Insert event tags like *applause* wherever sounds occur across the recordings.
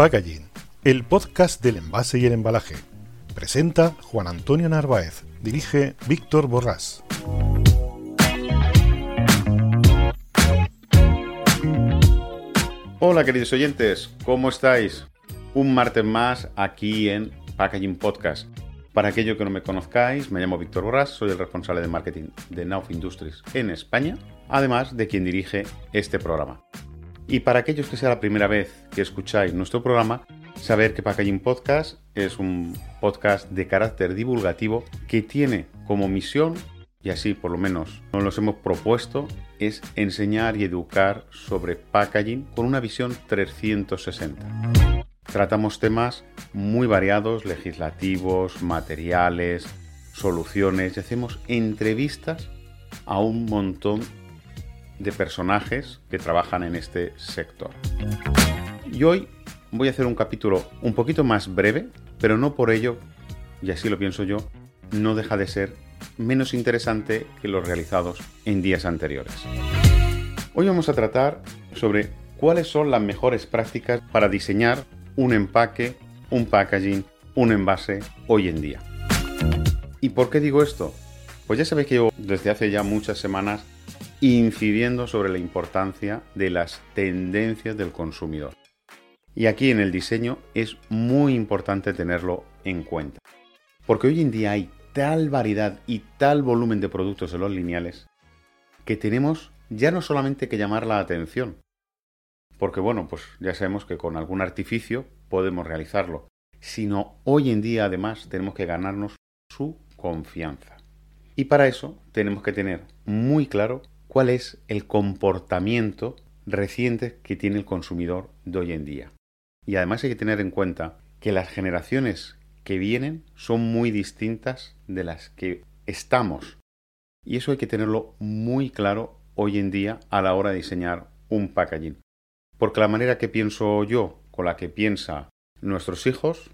Packaging, el podcast del envase y el embalaje. Presenta Juan Antonio Narváez, dirige Víctor Borrás. Hola queridos oyentes, ¿cómo estáis? Un martes más aquí en Packaging Podcast. Para aquellos que no me conozcáis, me llamo Víctor Borrás, soy el responsable de marketing de Nauf Industries en España, además de quien dirige este programa. Y para aquellos que sea la primera vez que escucháis nuestro programa, saber que Packaging Podcast es un podcast de carácter divulgativo que tiene como misión, y así por lo menos nos los hemos propuesto, es enseñar y educar sobre packaging con una visión 360. Tratamos temas muy variados, legislativos, materiales, soluciones y hacemos entrevistas a un montón de personajes que trabajan en este sector. Y hoy voy a hacer un capítulo un poquito más breve, pero no por ello, y así lo pienso yo, no deja de ser menos interesante que los realizados en días anteriores. Hoy vamos a tratar sobre cuáles son las mejores prácticas para diseñar un empaque, un packaging, un envase hoy en día. ¿Y por qué digo esto? Pues ya sabéis que yo desde hace ya muchas semanas incidiendo sobre la importancia de las tendencias del consumidor. Y aquí en el diseño es muy importante tenerlo en cuenta. Porque hoy en día hay tal variedad y tal volumen de productos en los lineales que tenemos ya no solamente que llamar la atención. Porque bueno, pues ya sabemos que con algún artificio podemos realizarlo. Sino hoy en día además tenemos que ganarnos su confianza. Y para eso tenemos que tener muy claro cuál es el comportamiento reciente que tiene el consumidor de hoy en día. Y además hay que tener en cuenta que las generaciones que vienen son muy distintas de las que estamos. Y eso hay que tenerlo muy claro hoy en día a la hora de diseñar un packaging. Porque la manera que pienso yo, con la que piensa nuestros hijos,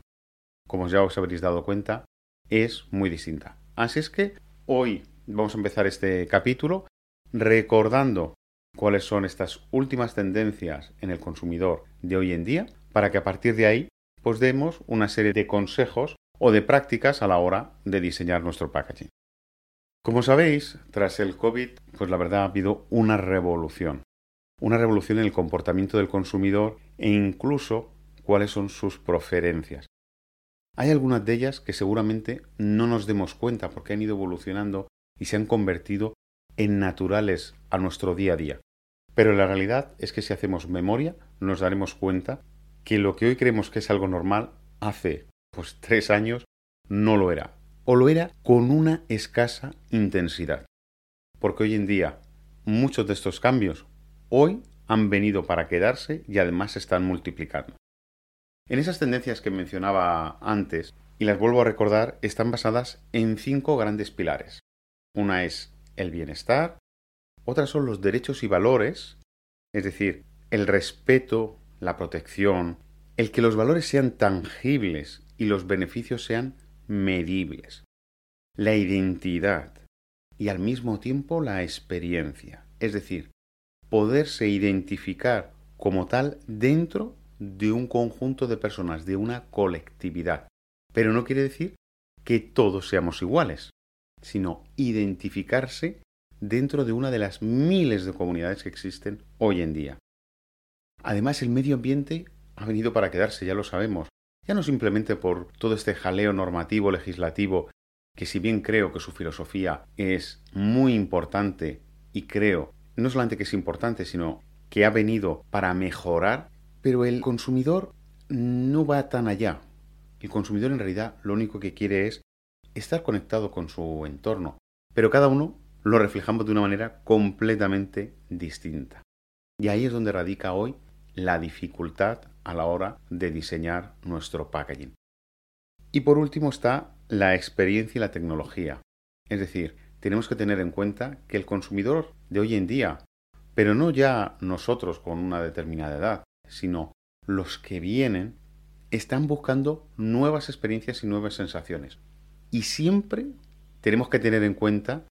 como ya os habréis dado cuenta, es muy distinta. Así es que hoy vamos a empezar este capítulo recordando cuáles son estas últimas tendencias en el consumidor de hoy en día, para que a partir de ahí pues demos una serie de consejos o de prácticas a la hora de diseñar nuestro packaging. Como sabéis, tras el COVID, pues la verdad ha habido una revolución. Una revolución en el comportamiento del consumidor e incluso cuáles son sus preferencias. Hay algunas de ellas que seguramente no nos demos cuenta porque han ido evolucionando y se han convertido en naturales a nuestro día a día. Pero la realidad es que si hacemos memoria nos daremos cuenta que lo que hoy creemos que es algo normal hace pues tres años no lo era. O lo era con una escasa intensidad. Porque hoy en día muchos de estos cambios hoy han venido para quedarse y además se están multiplicando. En esas tendencias que mencionaba antes, y las vuelvo a recordar, están basadas en cinco grandes pilares. Una es el bienestar, otras son los derechos y valores, es decir, el respeto, la protección, el que los valores sean tangibles y los beneficios sean medibles, la identidad y al mismo tiempo la experiencia, es decir, poderse identificar como tal dentro de un conjunto de personas, de una colectividad. Pero no quiere decir que todos seamos iguales sino identificarse dentro de una de las miles de comunidades que existen hoy en día. Además, el medio ambiente ha venido para quedarse, ya lo sabemos, ya no simplemente por todo este jaleo normativo legislativo, que si bien creo que su filosofía es muy importante y creo no solamente que es importante, sino que ha venido para mejorar, pero el consumidor no va tan allá. El consumidor en realidad lo único que quiere es estar conectado con su entorno, pero cada uno lo reflejamos de una manera completamente distinta. Y ahí es donde radica hoy la dificultad a la hora de diseñar nuestro packaging. Y por último está la experiencia y la tecnología. Es decir, tenemos que tener en cuenta que el consumidor de hoy en día, pero no ya nosotros con una determinada edad, sino los que vienen, están buscando nuevas experiencias y nuevas sensaciones. Y siempre tenemos que tener en cuenta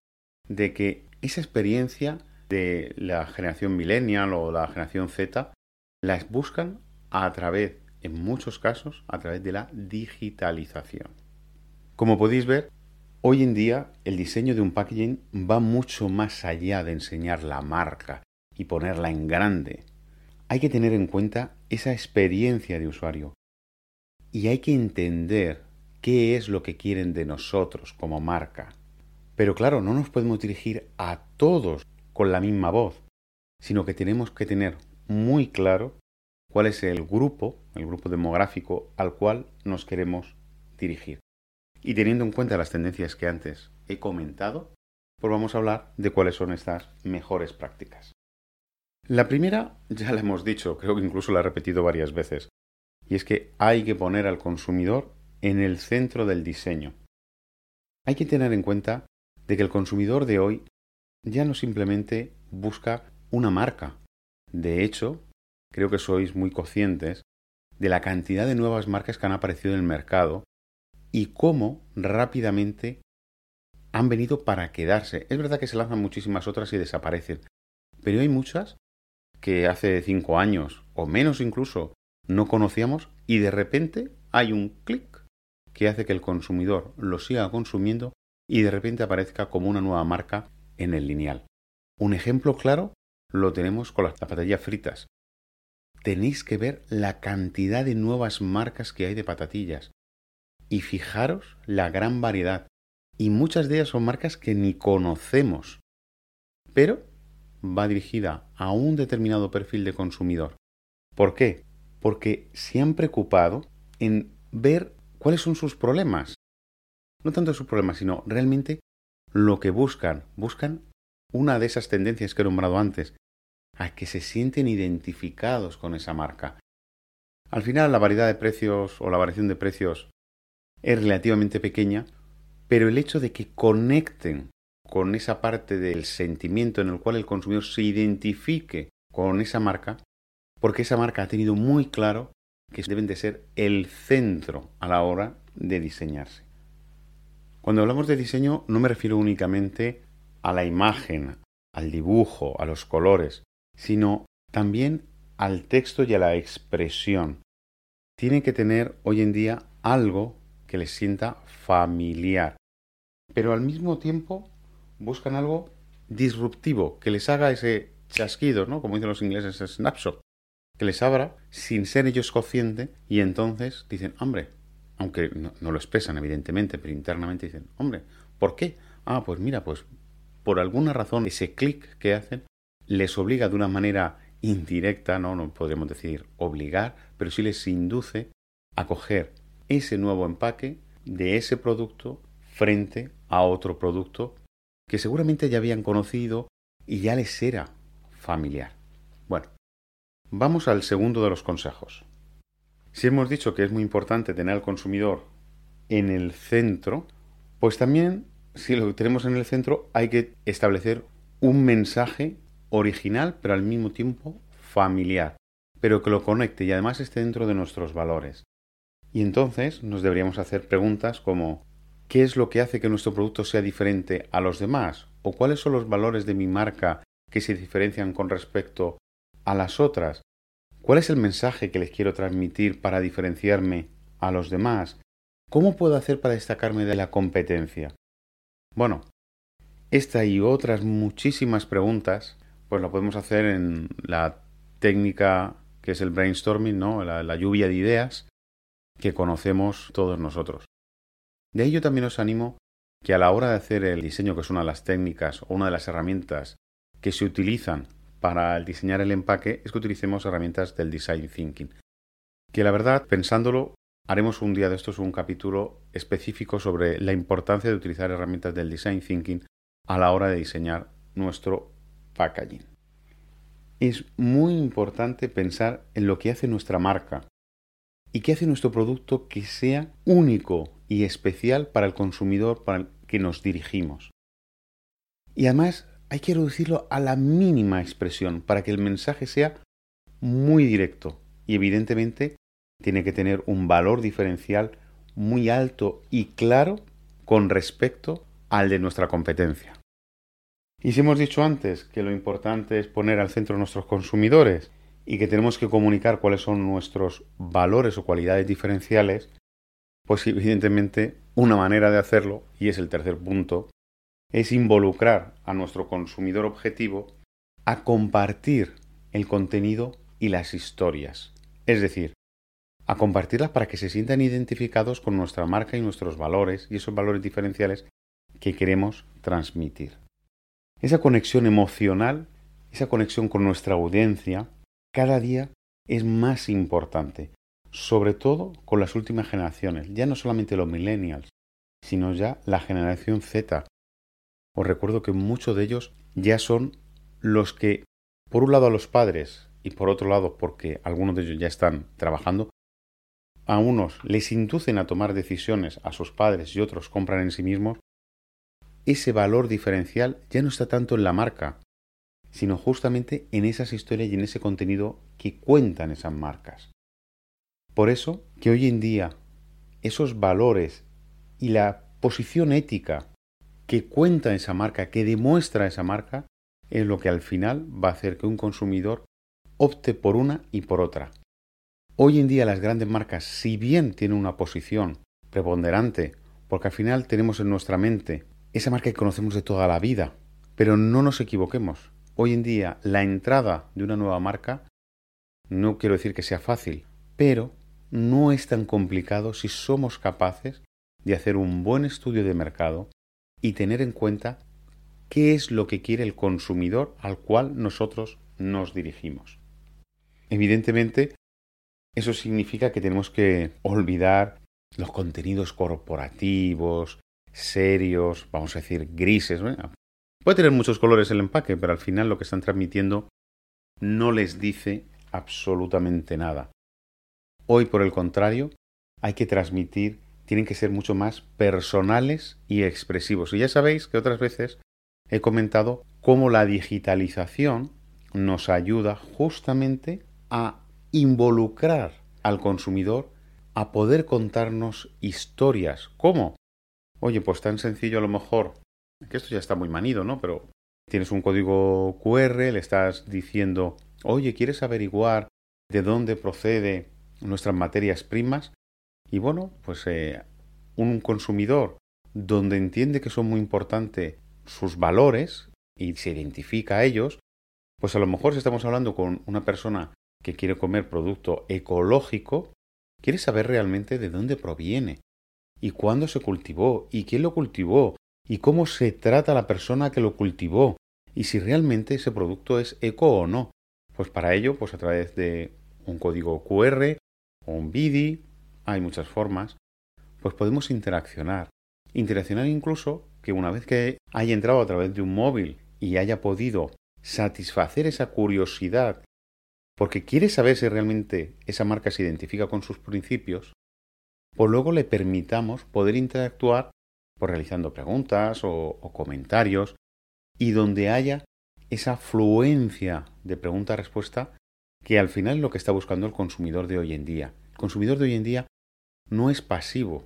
de que esa experiencia de la generación millennial o la generación Z las buscan a través en muchos casos a través de la digitalización. Como podéis ver, hoy en día el diseño de un packaging va mucho más allá de enseñar la marca y ponerla en grande. Hay que tener en cuenta esa experiencia de usuario y hay que entender qué es lo que quieren de nosotros como marca. Pero claro, no nos podemos dirigir a todos con la misma voz, sino que tenemos que tener muy claro cuál es el grupo, el grupo demográfico al cual nos queremos dirigir. Y teniendo en cuenta las tendencias que antes he comentado, pues vamos a hablar de cuáles son estas mejores prácticas. La primera ya la hemos dicho, creo que incluso la he repetido varias veces, y es que hay que poner al consumidor en el centro del diseño. Hay que tener en cuenta de que el consumidor de hoy ya no simplemente busca una marca. De hecho, creo que sois muy conscientes de la cantidad de nuevas marcas que han aparecido en el mercado y cómo rápidamente han venido para quedarse. Es verdad que se lanzan muchísimas otras y desaparecen, pero hay muchas que hace cinco años o menos incluso no conocíamos y de repente hay un clic que hace que el consumidor lo siga consumiendo y de repente aparezca como una nueva marca en el lineal. Un ejemplo claro lo tenemos con las zapatillas fritas tenéis que ver la cantidad de nuevas marcas que hay de patatillas. Y fijaros la gran variedad. Y muchas de ellas son marcas que ni conocemos. Pero va dirigida a un determinado perfil de consumidor. ¿Por qué? Porque se han preocupado en ver cuáles son sus problemas. No tanto sus problemas, sino realmente lo que buscan. Buscan una de esas tendencias que he nombrado antes, a que se sienten identificados con esa marca. Al final la variedad de precios o la variación de precios es relativamente pequeña, pero el hecho de que conecten con esa parte del sentimiento en el cual el consumidor se identifique con esa marca, porque esa marca ha tenido muy claro que deben de ser el centro a la hora de diseñarse. Cuando hablamos de diseño no me refiero únicamente a la imagen, al dibujo, a los colores, sino también al texto y a la expresión. Tienen que tener hoy en día algo que les sienta familiar, pero al mismo tiempo buscan algo disruptivo, que les haga ese chasquido, ¿no? Como dicen los ingleses, ese snapshot, que les abra sin ser ellos conscientes y entonces dicen, hombre, aunque no, no, lo expresan evidentemente, pero internamente dicen, hombre, ¿por qué? Ah, pues mira, pues por alguna razón ese clic que hacen les obliga de una manera indirecta, no, no podríamos decir obligar, pero sí les induce a coger ese nuevo empaque de ese producto frente a otro producto que seguramente ya habían conocido y ya les era familiar. Bueno, vamos al segundo de los consejos. Si hemos dicho que es muy importante tener al consumidor en el centro, pues también si lo tenemos en el centro hay que establecer un mensaje original, pero al mismo tiempo familiar, pero que lo conecte y además esté dentro de nuestros valores. Y entonces nos deberíamos hacer preguntas como ¿qué es lo que hace que nuestro producto sea diferente a los demás? ¿O cuáles son los valores de mi marca que se diferencian con respecto a las otras? ¿Cuál es el mensaje que les quiero transmitir para diferenciarme a los demás? ¿Cómo puedo hacer para destacarme de la competencia? Bueno, esta y otras muchísimas preguntas pues lo podemos hacer en la técnica que es el brainstorming, ¿no? La, lluvia de ideas que conocemos todos nosotros. De ahí yo también os animo que a la hora de hacer el diseño, que es una de las técnicas o una de las herramientas que se utilizan para diseñar el empaque, es que utilicemos herramientas del design thinking. Que la verdad, pensándolo, haremos un día de estos un capítulo específico sobre la importancia de utilizar herramientas del design thinking a la hora de diseñar nuestro packaging. Es muy importante pensar en lo que hace nuestra marca y qué hace nuestro producto que sea único y especial para el consumidor para el que nos dirigimos. Y además hay que reducirlo a la mínima expresión para que el mensaje sea muy directo y evidentemente tiene que tener un valor diferencial muy alto y claro con respecto al de nuestra competencia. Y si hemos dicho antes que lo importante es poner al centro a nuestros consumidores y que tenemos que comunicar cuáles son nuestros valores o cualidades diferenciales, pues evidentemente una manera de hacerlo, y es el tercer punto, es involucrar a nuestro consumidor objetivo a compartir el contenido y las historias. Es decir, a compartirlas para que se sientan identificados con nuestra marca y nuestros valores y esos valores diferenciales que queremos transmitir. Esa conexión emocional, esa conexión con nuestra audiencia, cada día es más importante, sobre todo con las últimas generaciones, ya no solamente los millennials, sino ya la generación Z. Os recuerdo que muchos de ellos ya son los que, por un lado a los padres y por otro lado porque algunos de ellos ya están trabajando, a unos les inducen a tomar decisiones a sus padres y otros compran en sí mismos, ese valor diferencial ya no está tanto en la marca, sino justamente en esas historias y en ese contenido que cuentan esas marcas. Por eso que hoy en día esos valores y la posición ética que cuenta esa marca, que demuestra esa marca, es lo que al final va a hacer que un consumidor opte por una y por otra. Hoy en día las grandes marcas, si bien tienen una posición preponderante, porque al final tenemos en nuestra mente esa marca que conocemos de toda la vida, pero no nos equivoquemos. Hoy en día la entrada de una nueva marca, no quiero decir que sea fácil, pero no es tan complicado si somos capaces de hacer un buen estudio de mercado y tener en cuenta qué es lo que quiere el consumidor al cual nosotros nos dirigimos. Evidentemente, eso significa que tenemos que olvidar los contenidos corporativos, serios, vamos a decir grises. Puede tener muchos colores el empaque, pero al final lo que están transmitiendo no les dice absolutamente nada. Hoy, por el contrario, hay que transmitir, tienen que ser mucho más personales y expresivos. Y ya sabéis que otras veces he comentado cómo la digitalización nos ayuda justamente a involucrar al consumidor a poder contarnos historias. ¿Cómo? Oye, pues tan sencillo a lo mejor, que esto ya está muy manido, ¿no? Pero tienes un código QR, le estás diciendo, oye, ¿quieres averiguar de dónde procede nuestras materias primas? Y bueno, pues eh, un consumidor donde entiende que son muy importantes sus valores y se identifica a ellos, pues a lo mejor si estamos hablando con una persona que quiere comer producto ecológico, quiere saber realmente de dónde proviene, y cuándo se cultivó, y quién lo cultivó, y cómo se trata la persona que lo cultivó, y si realmente ese producto es eco o no. Pues para ello, pues a través de un código QR o un BIDI, hay muchas formas, pues podemos interaccionar. Interaccionar incluso que una vez que haya entrado a través de un móvil y haya podido satisfacer esa curiosidad porque quiere saber si realmente esa marca se identifica con sus principios, pues luego le permitamos poder interactuar por realizando preguntas o, o comentarios y donde haya esa fluencia de pregunta-respuesta que al final es lo que está buscando el consumidor de hoy en día. El consumidor de hoy en día no es pasivo.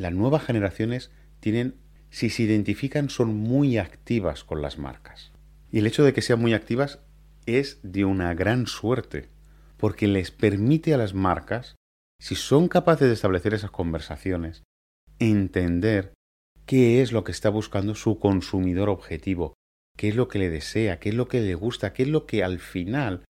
Las nuevas generaciones tienen, si se identifican, son muy activas con las marcas. Y el hecho de que sean muy activas es de una gran suerte, porque les permite a las marcas, si son capaces de establecer esas conversaciones, entender qué es lo que está buscando su consumidor objetivo, qué es lo que le desea, qué es lo que le gusta, qué es lo que al final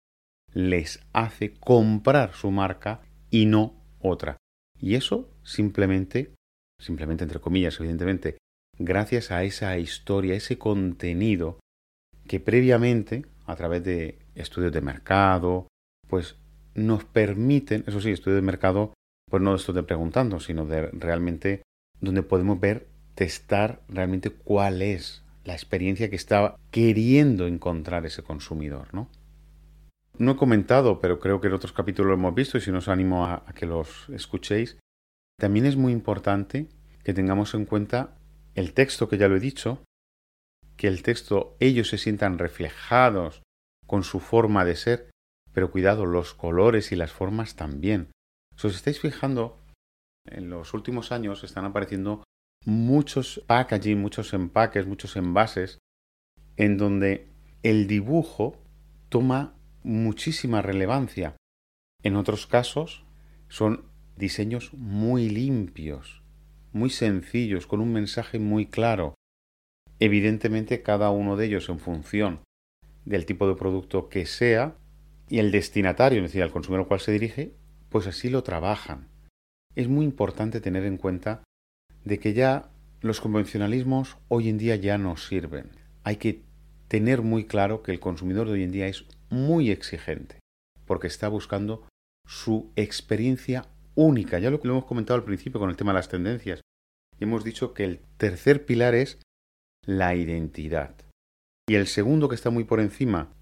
les hace comprar su marca y no otra. Y eso simplemente, simplemente entre comillas, evidentemente, gracias a esa historia, ese contenido que previamente a través de estudios de mercado, pues nos permiten, eso sí, estudios de mercado, pues no estoy preguntando, sino de realmente donde podemos ver, testar realmente cuál es la experiencia que está queriendo encontrar ese consumidor, ¿no? No he comentado, pero creo que en otros capítulos lo hemos visto y si no os animo a, a que los escuchéis. También es muy importante que tengamos en cuenta el texto que ya lo he dicho, que el texto ellos se sientan reflejados con su forma de ser, pero cuidado, los colores y las formas también. Si os estáis fijando, en los últimos años están apareciendo muchos packaging, muchos empaques, muchos envases, en donde el dibujo toma muchísima relevancia. En otros casos son diseños muy limpios, muy sencillos, con un mensaje muy claro. Evidentemente cada uno de ellos en función del tipo de producto que sea y el destinatario, es decir, al consumidor al cual se dirige, pues así lo trabajan. Es muy importante tener en cuenta de que ya los convencionalismos hoy en día ya no sirven. Hay que tener muy claro que el consumidor de hoy en día es muy exigente, porque está buscando su experiencia única. Ya lo lo hemos comentado al principio con el tema de las tendencias. Y hemos dicho que el tercer pilar es la identidad. Y el segundo que está muy por encima,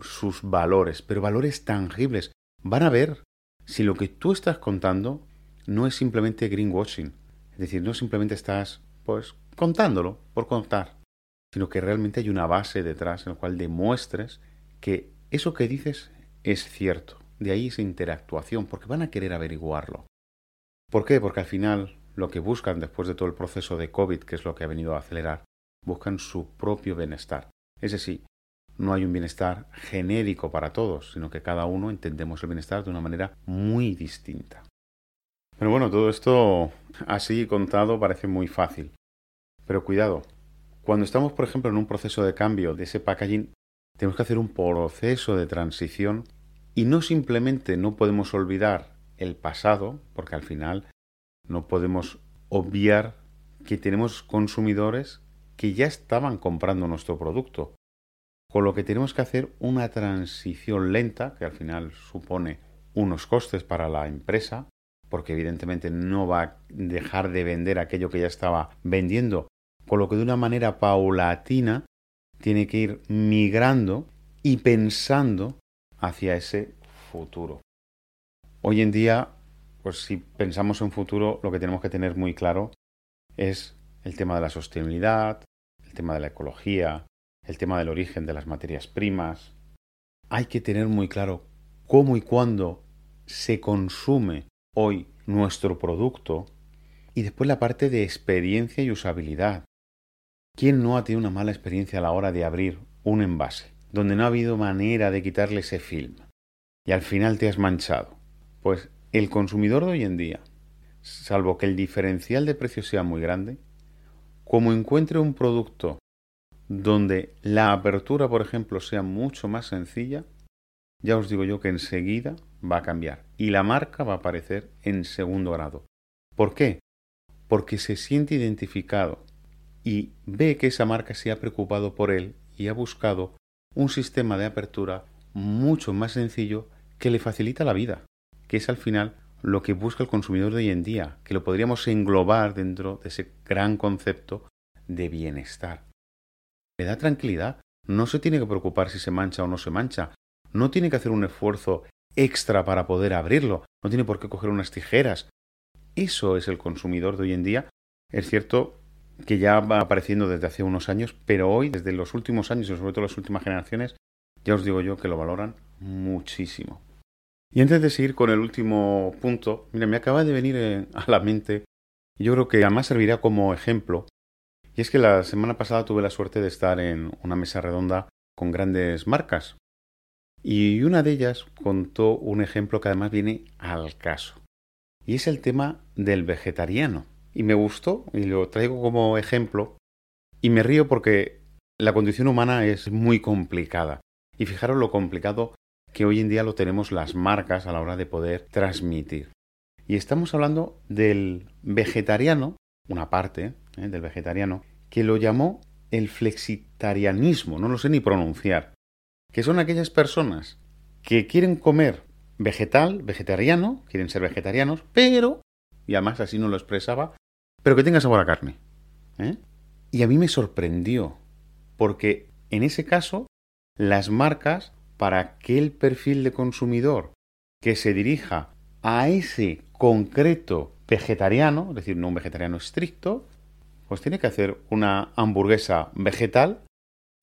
sus valores, pero valores tangibles. Van a ver si lo que tú estás contando no es simplemente greenwashing. Es decir, no simplemente estás, pues, contándolo por contar, sino que realmente hay una base detrás en la cual demuestres que eso que dices es cierto. De ahí esa interactuación, porque van a querer averiguarlo. ¿Por qué? Porque al final lo que buscan después de todo el proceso de COVID, que es lo que ha venido a acelerar, buscan su propio bienestar. Es decir, no hay un bienestar genérico para todos, sino que cada uno entendemos el bienestar de una manera muy distinta. Pero bueno, todo esto así contado parece muy fácil. Pero cuidado, cuando estamos, por ejemplo, en un proceso de cambio de ese packaging, tenemos que hacer un proceso de transición y no simplemente no podemos olvidar el pasado, porque al final no podemos obviar que tenemos consumidores que ya estaban comprando nuestro producto. Con lo que tenemos que hacer una transición lenta, que al final supone unos costes para la empresa, porque evidentemente no va a dejar de vender aquello que ya estaba vendiendo, con lo que de una manera paulatina tiene que ir migrando y pensando hacia ese futuro. Hoy en día, pues si pensamos en futuro, lo que tenemos que tener muy claro es el tema de la sostenibilidad, el tema de la ecología, el tema del origen de las materias primas. Hay que tener muy claro cómo y cuándo se consume hoy nuestro producto y después la parte de experiencia y usabilidad. ¿Quién no ha tenido una mala experiencia a la hora de abrir un envase, donde no ha habido manera de quitarle ese film y al final te has manchado? Pues el consumidor de hoy en día, salvo que el diferencial de precio sea muy grande, como encuentre un producto donde la apertura, por ejemplo, sea mucho más sencilla, ya os digo yo que enseguida va a cambiar y la marca va a aparecer en segundo grado. ¿Por qué? Porque se siente identificado y ve que esa marca se ha preocupado por él y ha buscado un sistema de apertura mucho más sencillo que le facilita la vida, que es al final lo que busca el consumidor de hoy en día, que lo podríamos englobar dentro de ese gran concepto de bienestar. Le da tranquilidad, no se tiene que preocupar si se mancha o no se mancha, no tiene que hacer un esfuerzo extra para poder abrirlo, no tiene por qué coger unas tijeras. Eso es el consumidor de hoy en día. Es cierto que ya va apareciendo desde hace unos años, pero hoy, desde los últimos años y sobre todo las últimas generaciones, ya os digo yo que lo valoran muchísimo. Y antes de seguir con el último punto, mira, me acaba de venir eh, a la mente, y yo creo que además servirá como ejemplo, y es que la semana pasada tuve la suerte de estar en una mesa redonda con grandes marcas, y una de ellas contó un ejemplo que además viene al caso. Y es el tema del vegetariano. Y me gustó y lo traigo como ejemplo. Y me río porque la condición humana es muy complicada. Y fijaros lo complicado que hoy en día lo tenemos las marcas a la hora de poder transmitir. Y estamos hablando del vegetariano, una parte ¿eh? del vegetariano, que lo llamó el flexitarianismo, no lo sé ni pronunciar que son aquellas personas que quieren comer vegetal, vegetariano, quieren ser vegetarianos, pero, y además así no lo expresaba, pero que tenga sabor a carne. ¿eh? Y a mí me sorprendió, porque en ese caso, las marcas, para aquel perfil de consumidor que se dirija a ese concreto vegetariano, es decir, no un vegetariano estricto, pues tiene que hacer una hamburguesa vegetal,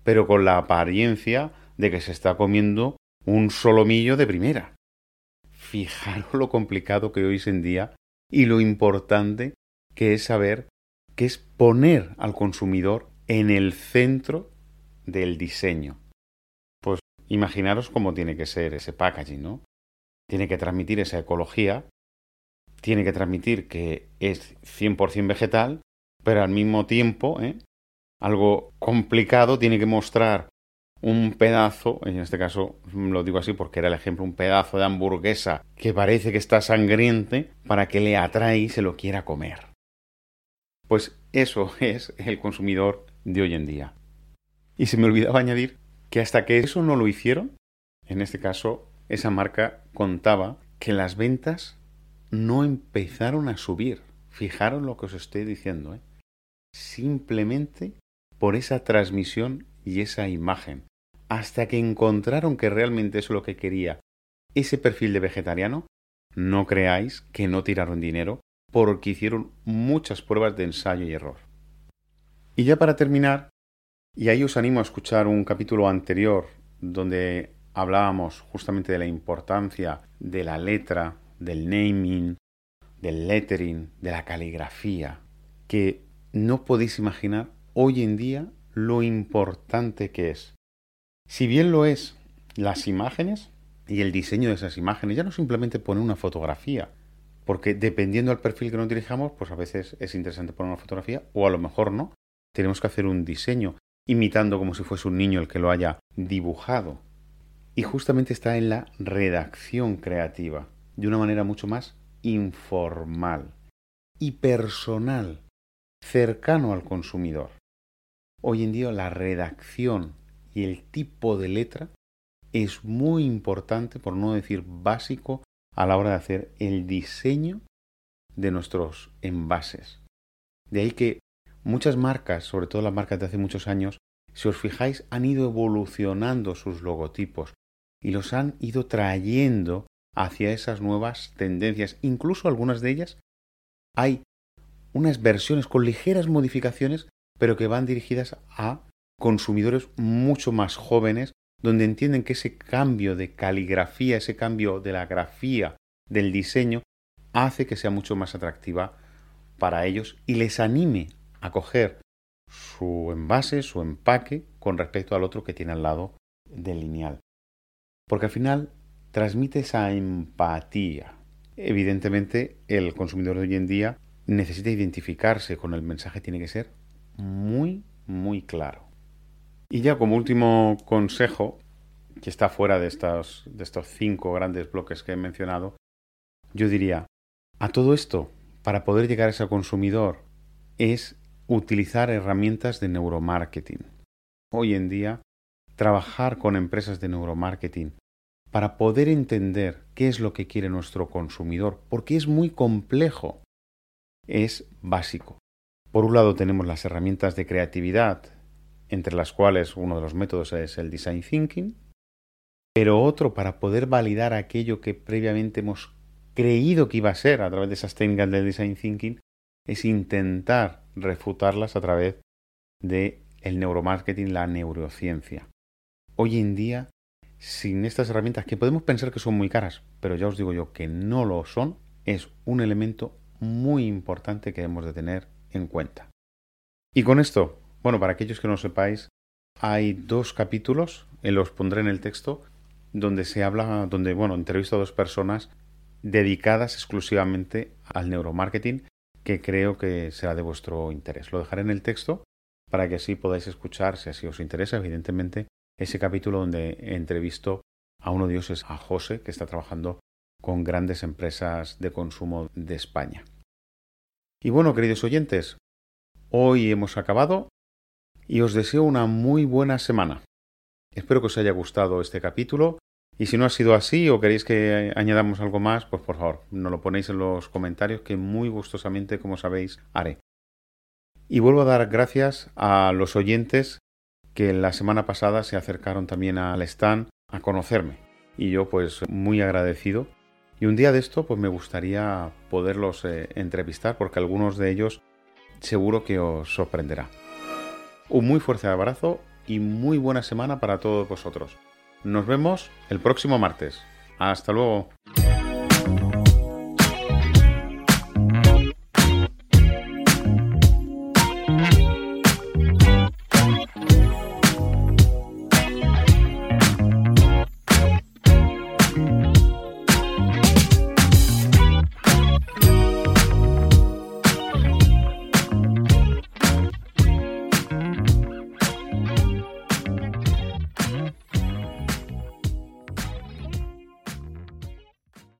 pero con la apariencia de que se está comiendo un solomillo de primera. Fijaros lo complicado que hoy en día y lo importante que es saber que es poner al consumidor en el centro del diseño. Pues imaginaros cómo tiene que ser ese packaging, ¿no? Tiene que transmitir esa ecología, tiene que transmitir que es 100% vegetal, pero al mismo tiempo, ¿eh? algo complicado, tiene que mostrar un pedazo, en este caso lo digo así porque era el ejemplo, un pedazo de hamburguesa que parece que está sangriente para que le atrae y se lo quiera comer. Pues eso *laughs* es el consumidor de hoy en día. Y se me olvidaba añadir que hasta que eso no lo hicieron, en este caso, esa marca contaba que las ventas no empezaron a subir. Fijaros lo que os estoy diciendo, ¿eh? Simplemente por esa transmisión y esa imagen. Hasta que encontraron que realmente es lo que quería ese perfil de vegetariano, no creáis que no tiraron dinero porque hicieron muchas pruebas de ensayo y error. Y ya para terminar, y ahí os animo a escuchar un capítulo anterior donde hablábamos justamente de la importancia de la letra, del naming, del lettering, de la caligrafía, que no podéis imaginar hoy en día lo importante que es. Si bien lo es las imágenes y el diseño de esas imágenes, ya no simplemente poner una fotografía, porque dependiendo del perfil que nos dirijamos, pues a veces es interesante poner una fotografía o a lo mejor no. Tenemos que hacer un diseño imitando como si fuese un niño el que lo haya dibujado. Y justamente está en la redacción creativa, de una manera mucho más informal y personal, cercano al consumidor. Hoy en día la redacción y el tipo de letra es muy importante, por no decir básico, a la hora de hacer el diseño de nuestros envases. De ahí que muchas marcas, sobre todo las marcas de hace muchos años, si os fijáis, han ido evolucionando sus logotipos y los han ido trayendo hacia esas nuevas tendencias. Incluso algunas de ellas hay unas versiones con ligeras modificaciones, pero que van dirigidas a consumidores mucho más jóvenes, donde entienden que ese cambio de caligrafía, ese cambio de la grafía, del diseño, hace que sea mucho más atractiva para ellos y les anime a coger su envase, su empaque, con respecto al otro que tiene al lado del lineal. Porque al final transmite esa empatía. Evidentemente, el consumidor de hoy en día necesita identificarse con el mensaje, tiene que ser muy, muy claro. Y ya como último consejo, que está fuera de estos, de estos cinco grandes bloques que he mencionado, yo diría, a todo esto, para poder llegar a ese consumidor, es utilizar herramientas de neuromarketing. Hoy en día, trabajar con empresas de neuromarketing para poder entender qué es lo que quiere nuestro consumidor, porque es muy complejo, es básico. Por un lado tenemos las herramientas de creatividad, entre las cuales uno de los métodos es el design thinking, pero otro para poder validar aquello que previamente hemos creído que iba a ser a través de esas técnicas del design thinking es intentar refutarlas a través de el neuromarketing, la neurociencia. Hoy en día, sin estas herramientas que podemos pensar que son muy caras, pero ya os digo yo que no lo son, es un elemento muy importante que debemos de tener en cuenta. Y con esto, bueno, para aquellos que no sepáis, hay dos capítulos, eh, los pondré en el texto, donde se habla, donde, bueno, entrevisto a dos personas dedicadas exclusivamente al neuromarketing que creo que será de vuestro interés. Lo dejaré en el texto para que así podáis escuchar, si así os interesa, evidentemente, ese capítulo donde entrevisto a uno de ellos, es a José, que está trabajando con grandes empresas de consumo de España. Y bueno, queridos oyentes, hoy hemos acabado y os deseo una muy buena semana. Espero que os haya gustado este capítulo y si no ha sido así o queréis que añadamos algo más, pues por favor, nos lo ponéis en los comentarios que muy gustosamente, como sabéis, haré. Y vuelvo a dar gracias a los oyentes que la semana pasada se acercaron también al stand a conocerme. Y yo pues muy agradecido. Y un día de esto pues me gustaría poderlos eh, entrevistar porque algunos de ellos seguro que os sorprenderá. Un muy fuerte abrazo y muy buena semana para todos vosotros. Nos vemos el próximo martes. Hasta luego.